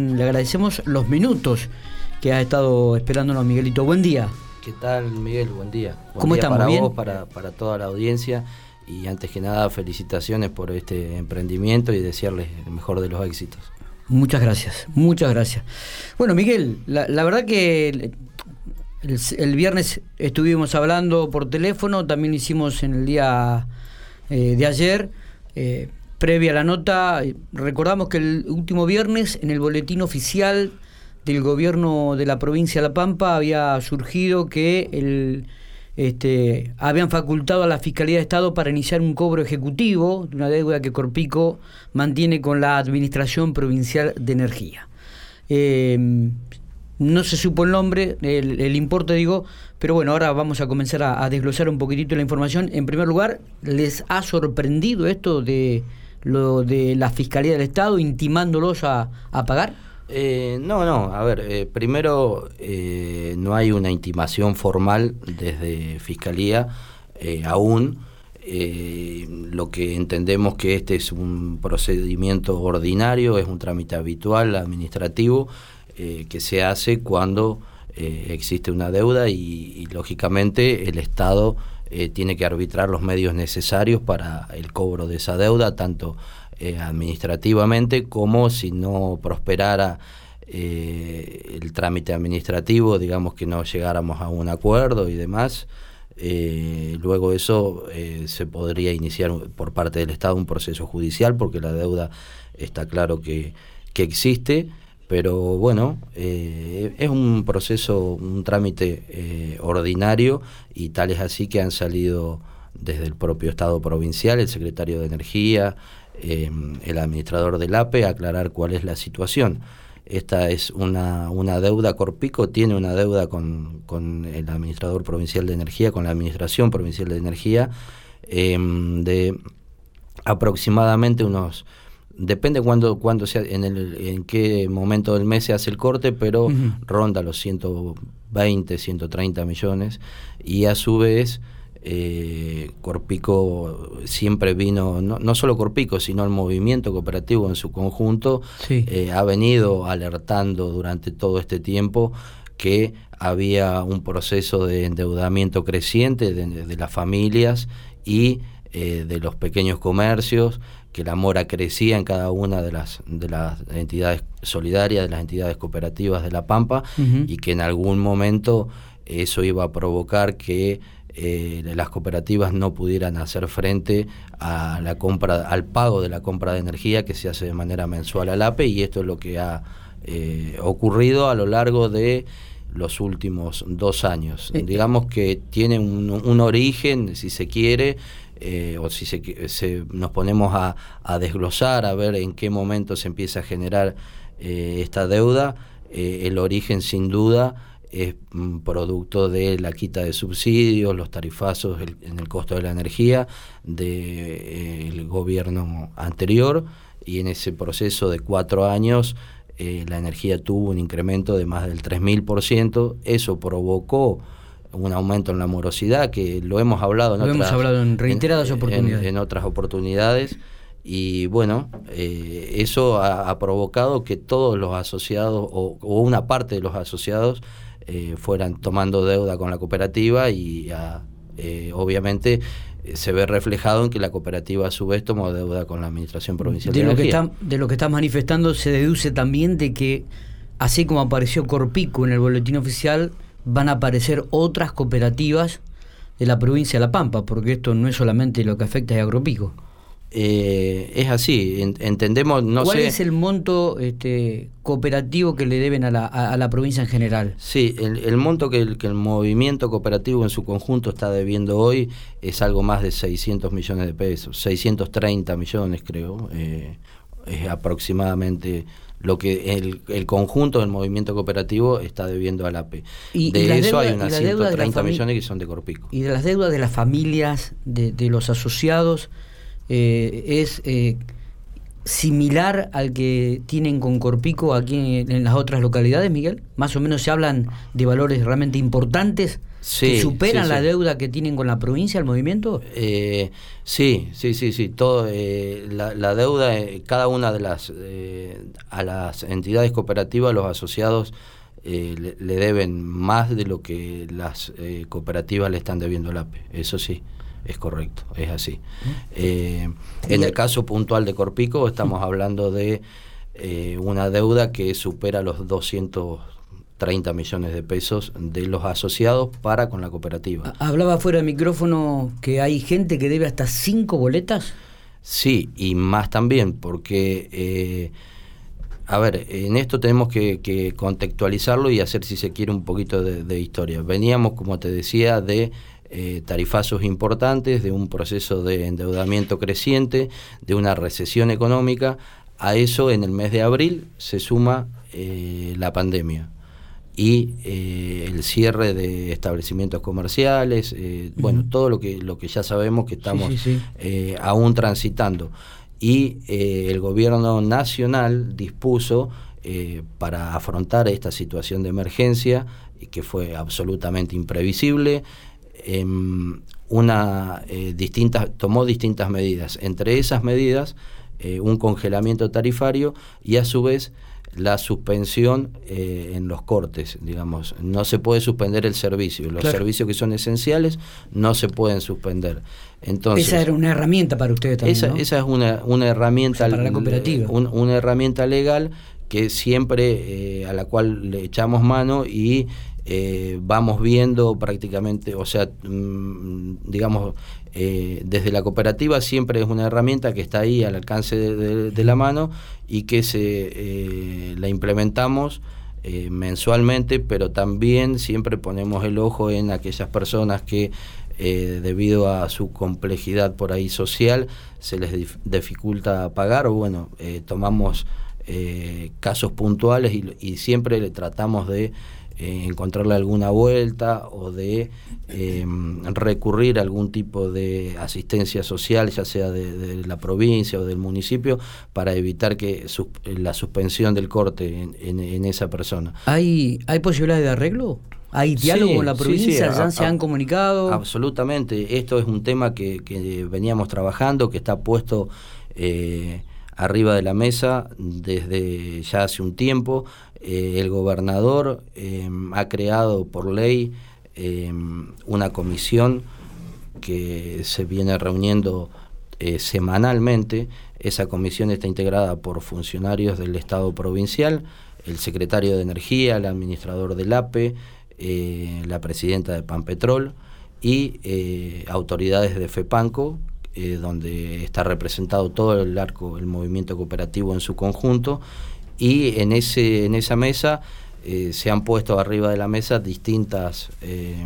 Le agradecemos los minutos que ha estado esperándonos Miguelito. Buen día. ¿Qué tal, Miguel? Buen día. Buen ¿Cómo día estamos? Para ¿Bien? vos, para, para toda la audiencia. Y antes que nada, felicitaciones por este emprendimiento y desearles el mejor de los éxitos. Muchas gracias, muchas gracias. Bueno, Miguel, la, la verdad que el, el- el viernes estuvimos hablando por teléfono, también lo hicimos en el día eh, de ayer. eh, previa a la nota, eh, recordamos que el último viernes en el boletín oficial del gobierno de la provincia de La Pampa había surgido que el, este, habían facultado a la Fiscalía de Estado para iniciar un cobro ejecutivo de una deuda que Corpico mantiene con la Administración Provincial de Energía. Eh, no se supo el nombre, el, importe digo, pero bueno, ahora vamos a comenzar a desglosar un poquitito la información. En primer lugar, ¿les ha sorprendido esto de lo de la Fiscalía del Estado intimándolos a, a pagar? Eh, no, no, a ver, eh, primero eh, no hay una intimación formal desde Fiscalía eh, aún. Lo que entendemos que este es un procedimiento ordinario, es un trámite habitual administrativo que se hace cuando existe una deuda y, lógicamente el Estado eh, tiene que arbitrar los medios necesarios para el cobro de esa deuda, tanto eh, administrativamente como si no prosperara eh, el trámite administrativo, digamos que no llegáramos a un acuerdo y demás. Eh, luego eso se podría iniciar por parte del Estado un proceso judicial porque la deuda está claro que, que existe, pero bueno, eh, es un proceso, un trámite eh, ordinario y tal es así que han salido desde el propio Estado provincial, el secretario de Energía, eh, el administrador del APE, a aclarar cuál es la situación. Esta es una, una deuda, Corpico tiene una deuda con, con, el administrador provincial de energía, con la administración provincial de energía, eh, de aproximadamente unos depende cuándo cuando sea en el en qué momento del mes se hace el corte pero uh -huh. ronda los 120 130 millones y a su vez eh, Corpico siempre vino, no, no, solo Corpico, sino el movimiento cooperativo en su conjunto, sí. eh, ha venido alertando durante todo este tiempo que había un proceso de endeudamiento creciente de, de las familias y eh, de los pequeños comercios, que la mora crecía en cada una de las, de las entidades solidarias, de las entidades cooperativas de La Pampa, uh -huh. y que en algún momento eso iba a provocar que eh, las cooperativas no pudieran hacer frente a la compra, al pago de la compra de energía que se hace de manera mensual al APE y esto es lo que ha eh, ocurrido a lo largo de los últimos dos años. Digamos que tiene un, un, origen, si se quiere, eh, o si se, se, nos ponemos a, desglosar, a ver en qué momento se empieza a generar eh, esta deuda, eh, el origen sin duda es mm, producto de la quita de subsidios, los tarifazos en el costo de la energía del de, gobierno anterior y en ese proceso de cuatro años la energía tuvo un incremento de más del 3.000%, eso provocó un aumento en la morosidad que lo hemos hablado en, lo otras, hemos hablado en reiteradas en, oportunidades. En, en, otras oportunidades y bueno, eh, eso ha, ha, provocado que todos los asociados o, o una parte de los asociados eh, fueran tomando deuda con la cooperativa y a, eh, obviamente se ve reflejado en que la cooperativa a su vez tomó deuda con la Administración Provincial de, de lo Energía. Que está, de lo que estás manifestando se deduce también de que, así como apareció Corpico en el boletín oficial, van a aparecer otras cooperativas de la provincia de La Pampa, porque esto no es solamente lo que afecta a Agropico. Eh, es así, en, entendemos, no ¿Cuál sé... es el monto este, cooperativo que le deben a la, a, a la provincia en general? Sí, el, el monto que el, que el, movimiento cooperativo en su conjunto está debiendo hoy es algo más de 600 millones de pesos, 630 millones creo, eh, es aproximadamente lo que el, el, conjunto del movimiento cooperativo está debiendo al APE. Y, de y eso deuda, hay unas 130 millones que son de Corpico. Y de las deudas de las familias, de, de los asociados, eh, es eh, similar al que tienen con Corpico aquí en, las otras localidades, Miguel? Más o menos se hablan de valores realmente importantes que superan la deuda que tienen con la provincia, el movimiento. Eh, sí, sí, sí, sí. Todo eh, la, deuda, eh, cada una de las a las entidades cooperativas, los asociados le, le, deben más de lo que las cooperativas le están debiendo al APE. Eso sí es correcto, es así. Eh, en el caso puntual de Corpico estamos hablando de eh, una deuda que supera los 230 millones de pesos de los asociados para con la cooperativa. Hablaba fuera de micrófono que hay gente que debe hasta cinco boletas. Sí, y más también, porque... Eh, a ver, en esto tenemos que, contextualizarlo y hacer, si se quiere, un poquito de historia. Veníamos, como te decía, de eh, tarifazos importantes, de un proceso de endeudamiento creciente, de una recesión económica. A eso en el mes de abril se suma eh, la pandemia y eh, el cierre de establecimientos comerciales, bueno, todo lo que, lo que ya sabemos que estamos aún transitando. Y el gobierno nacional dispuso para afrontar esta situación de emergencia, que fue absolutamente imprevisible, Em, una, eh, distintas, tomó distintas medidas. Entre esas medidas, eh, un congelamiento tarifario y a su vez la suspensión eh, en los cortes, digamos. No se puede suspender el servicio. Los servicios que son esenciales no se pueden suspender. Entonces, esa era una herramienta para ustedes también. Esa, esa es una, una herramienta. para la cooperativa. una herramienta legal que siempre a la cual le echamos mano y eh, vamos viendo prácticamente, o sea, mm, digamos, eh, desde la cooperativa siempre es una herramienta que está ahí al alcance de, la mano y que se eh, la implementamos mensualmente, pero también siempre ponemos el ojo en aquellas personas que debido a su complejidad por ahí social se les dificulta pagar o bueno, tomamos casos puntuales y, y siempre le tratamos de eh, encontrarle alguna vuelta o de em, recurrir a algún tipo de asistencia social, ya sea de, la provincia o del municipio, para evitar que la suspensión del corte en, esa persona. ¿Hay, ¿Hay posibilidad de arreglo? ¿Hay diálogo con la provincia? ¿Ya se han comunicado? Absolutamente. Esto es un tema que, veníamos trabajando, que está puesto eh, arriba de la mesa desde ya hace un tiempo. Eh, el gobernador em, ha creado por ley em, una comisión que se viene reuniendo eh, semanalmente. Esa comisión está integrada por funcionarios del Estado provincial, el secretario de Energía, el administrador del APE, eh, la presidenta de Panpetrol y autoridades de FEPANCO, donde está representado todo el arco, el movimiento cooperativo en su conjunto, y en, ese, en esa mesa eh, se han puesto arriba de la mesa distintas, eh,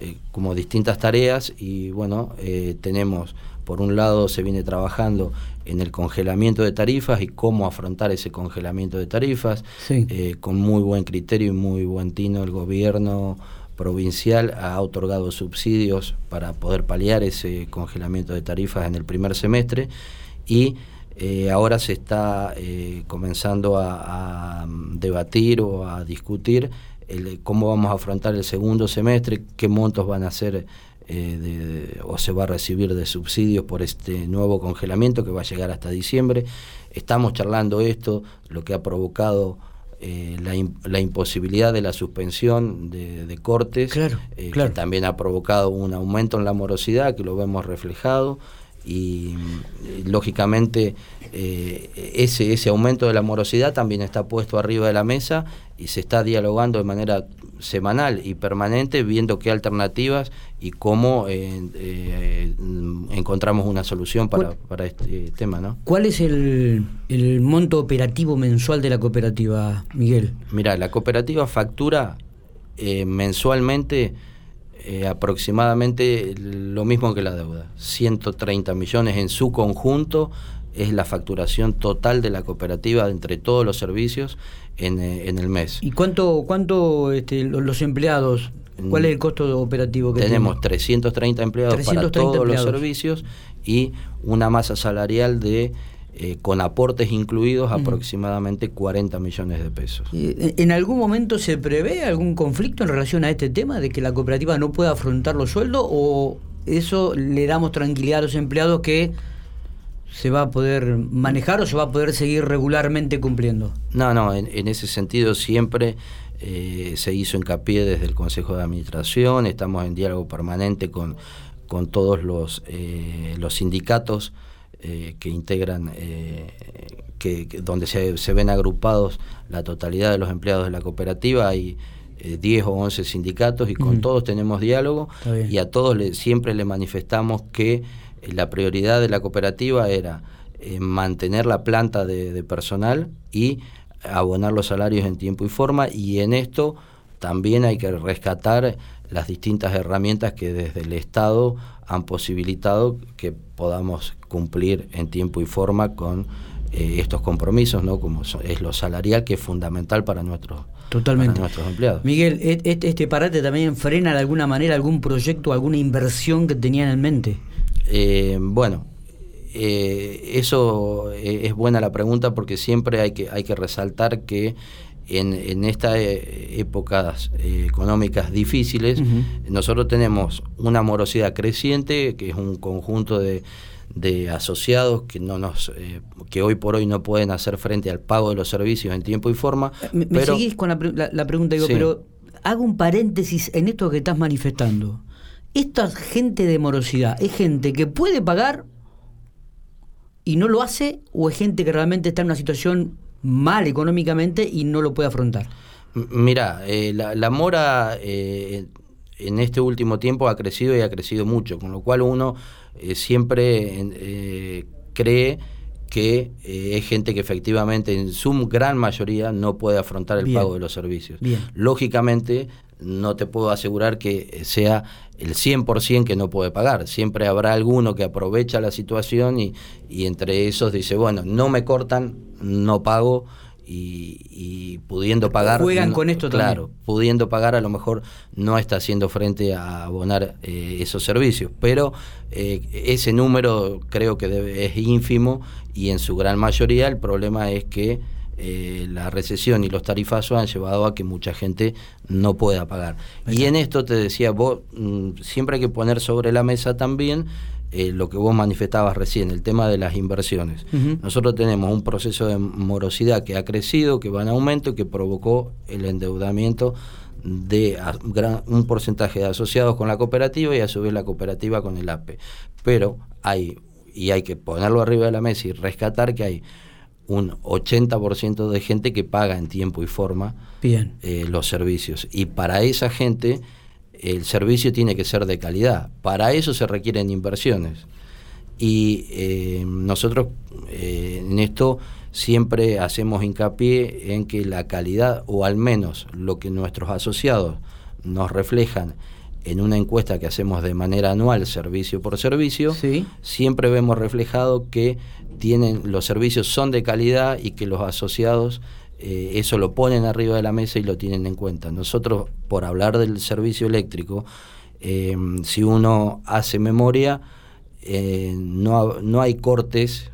eh, como distintas tareas y bueno, tenemos, por un lado se viene trabajando en el congelamiento de tarifas y cómo afrontar ese congelamiento de tarifas, con muy buen criterio y muy buen tino el gobierno provincial ha otorgado subsidios para poder paliar ese congelamiento de tarifas en el primer semestre y eh, ahora se está eh, comenzando a, debatir o a discutir cómo vamos a afrontar el segundo semestre, qué montos van a ser eh, o se va a recibir de subsidios por este nuevo congelamiento que va a llegar hasta diciembre. Estamos charlando esto, lo que ha provocado la, imposibilidad de la suspensión de, cortes, que también ha provocado un aumento en la morosidad, que lo vemos reflejado y, lógicamente eh, ese, ese aumento de la morosidad también está puesto arriba de la mesa y se está dialogando de manera semanal y permanente viendo qué alternativas y cómo eh, eh, encontramos una solución para, para, este tema. ¿no? ¿Cuál es el, el monto operativo mensual de la cooperativa, Miguel? Mira, la cooperativa factura mensualmente eh, aproximadamente lo mismo que la deuda, 130 millones en su conjunto es la facturación total de la cooperativa entre todos los servicios en, eh, el mes. ¿Y cuánto, cuánto este, los empleados, cuál es el costo operativo que tenemos? 330 empleados para todos los servicios y una masa salarial de eh, con aportes incluidos aproximadamente 40 millones de pesos. ¿En algún momento se prevé algún conflicto en relación a este tema de que la cooperativa no pueda afrontar los sueldos o eso le damos tranquilidad a los empleados que se va a poder manejar o se va a poder seguir regularmente cumpliendo? No, no, en, ese sentido siempre eh, se hizo hincapié desde el Consejo de Administración, estamos en diálogo permanente con, con todos los, eh, los sindicatos eh, que integran, eh, que, donde se, se, ven agrupados la totalidad de los empleados de la cooperativa, hay 10 o 11 sindicatos y con todos tenemos diálogo y a todos le, siempre le manifestamos que la prioridad de la cooperativa era mantener la planta de, de personal y abonar los salarios en tiempo y forma. Y en esto también hay que rescatar las distintas herramientas que desde el Estado han posibilitado que podamos cumplir en tiempo y forma con eh, estos compromisos, ¿no? como es lo salarial, que es fundamental para nuestros, Totalmente. nuestros empleados. Miguel, e, e, ¿este parate también frena de alguna manera algún proyecto, alguna inversión que tenían en mente? Eh, bueno, eh, eso es buena la pregunta porque siempre hay que, hay que resaltar que en, en estas eh, épocas eh, económicas difíciles, nosotros tenemos una morosidad creciente, que es un conjunto de, de asociados que no nos eh, que hoy por hoy no pueden hacer frente al pago de los servicios en tiempo y forma. Me, seguís con la, la, pregunta, digo, pero hago un paréntesis en esto que estás manifestando. Esta gente de morosidad, ¿es gente que puede pagar y no lo hace o es gente que realmente está en una situación mal económicamente y no lo puede afrontar. Mira, eh, la, mora eh, en este último tiempo ha crecido y ha crecido mucho, con lo cual uno eh, siempre cree que es gente que efectivamente en su gran mayoría no puede afrontar el pago de los servicios. Lógicamente, no te puedo asegurar que sea el 100% que no puede pagar. Siempre habrá alguno que aprovecha la situación y, y entre esos dice, bueno, no me cortan, no pago y, pudiendo pagar... Juegan con esto Claro, pudiendo pagar a lo mejor no está haciendo frente a abonar eh, esos servicios, pero eh, ese número creo que debe, es ínfimo y en su gran mayoría el problema es que eh, la recesión y los tarifazos han llevado a que mucha gente no pueda pagar. Y en esto te decía, vos mm, siempre hay que poner sobre la mesa también eh, lo que vos manifestabas recién, el tema de las inversiones. Nosotros tenemos un proceso de morosidad que ha crecido, que va en aumento y que provocó el endeudamiento de un porcentaje de asociados con la cooperativa y a su vez la cooperativa con el APE. Pero hay, y hay que ponerlo arriba de la mesa y rescatar que hay un 80% de gente que paga en tiempo y forma eh, los servicios. Y para esa gente el servicio tiene que ser de calidad. Para eso se requieren inversiones. Y eh, nosotros eh, en esto siempre hacemos hincapié en que la calidad, o al menos lo que nuestros asociados nos reflejan en una encuesta que hacemos de manera anual, servicio por servicio, siempre vemos reflejado que tienen los servicios son de calidad y que los asociados eh, eso lo ponen arriba de la mesa y lo tienen en cuenta. Nosotros, por hablar del servicio eléctrico, eh, si uno hace memoria, eh, no, no, hay cortes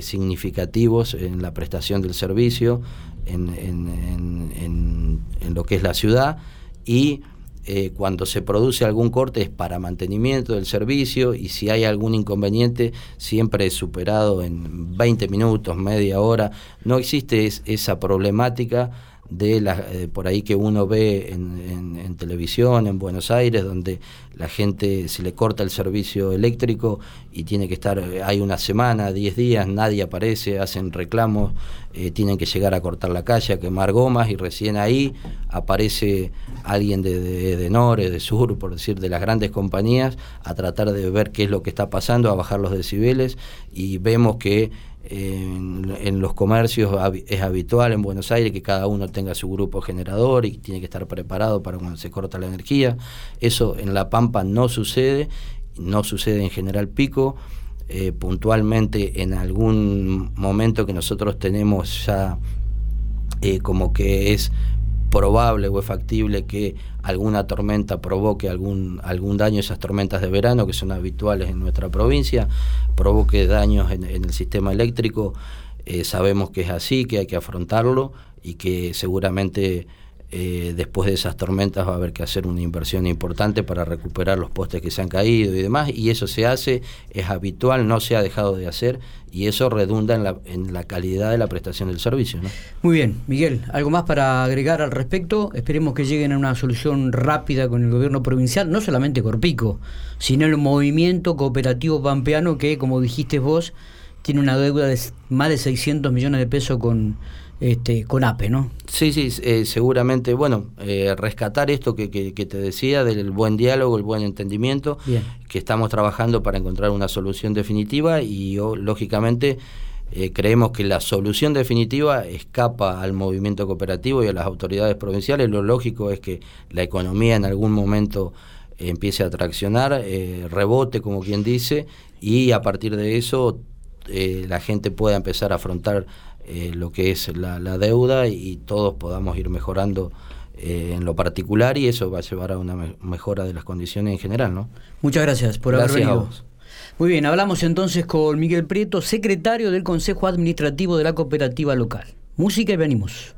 significativos en la prestación del servicio en, en, en lo que es la ciudad y eh, cuando se produce algún corte es para mantenimiento del servicio y si hay algún inconveniente siempre es superado en 20 minutos, media hora. No existe esa problemática de la, eh, por ahí que uno ve en, en, televisión en Buenos Aires, donde la gente se le corta el servicio eléctrico y tiene que estar, eh, hay una semana, 10 días, nadie aparece, hacen reclamos, eh, tienen que llegar a cortar la calle, a quemar gomas y recién ahí aparece alguien de, de, de Nore, de Sur, por decir, de las grandes compañías, a tratar de ver qué es lo que está pasando, a bajar los decibeles y vemos que en, los comercios es habitual en Buenos Aires que cada uno tenga su grupo generador y tiene que estar preparado para cuando se corta la energía. Eso en La Pampa no sucede, no sucede en General Pico. Eh, puntualmente en algún momento que nosotros tenemos ya eh, como que es probable o es factible que alguna tormenta provoque algún, algún daño, esas tormentas de verano que son habituales en nuestra provincia, provoque daños en, el sistema eléctrico. Eh, sabemos que es así, que hay que afrontarlo y que seguramente eh, después de esas tormentas va a haber que hacer una inversión importante para recuperar los postes que se han caído y demás, y eso se hace, es habitual, no se ha dejado de hacer, y eso redunda en la, en la calidad de la prestación del servicio. Muy bien, Miguel, ¿algo más para agregar al respecto? Esperemos que lleguen a una solución rápida con el gobierno provincial, no solamente Corpico, sino el movimiento cooperativo pampeano que, como dijiste vos, tiene una deuda de más de 600 millones de pesos con este, con APE, ¿no? Sí, sí, eh, seguramente, bueno, eh, rescatar esto que, te decía del buen diálogo, el buen entendimiento, que estamos trabajando para encontrar una solución definitiva y lógicamente eh, creemos que la solución definitiva escapa al movimiento cooperativo y a las autoridades provinciales. Lo lógico es que la economía en algún momento empiece a traccionar, rebote, como quien dice, y a partir de eso la gente pueda empezar a afrontar eh, lo que es la, deuda y todos podamos ir mejorando eh, en lo particular y eso va a llevar a una mejora de las condiciones en general. ¿no? Muchas gracias por haber venido. Muy bien, hablamos entonces con Miguel Prieto, secretario del Consejo Administrativo de la Cooperativa Local. Música y venimos.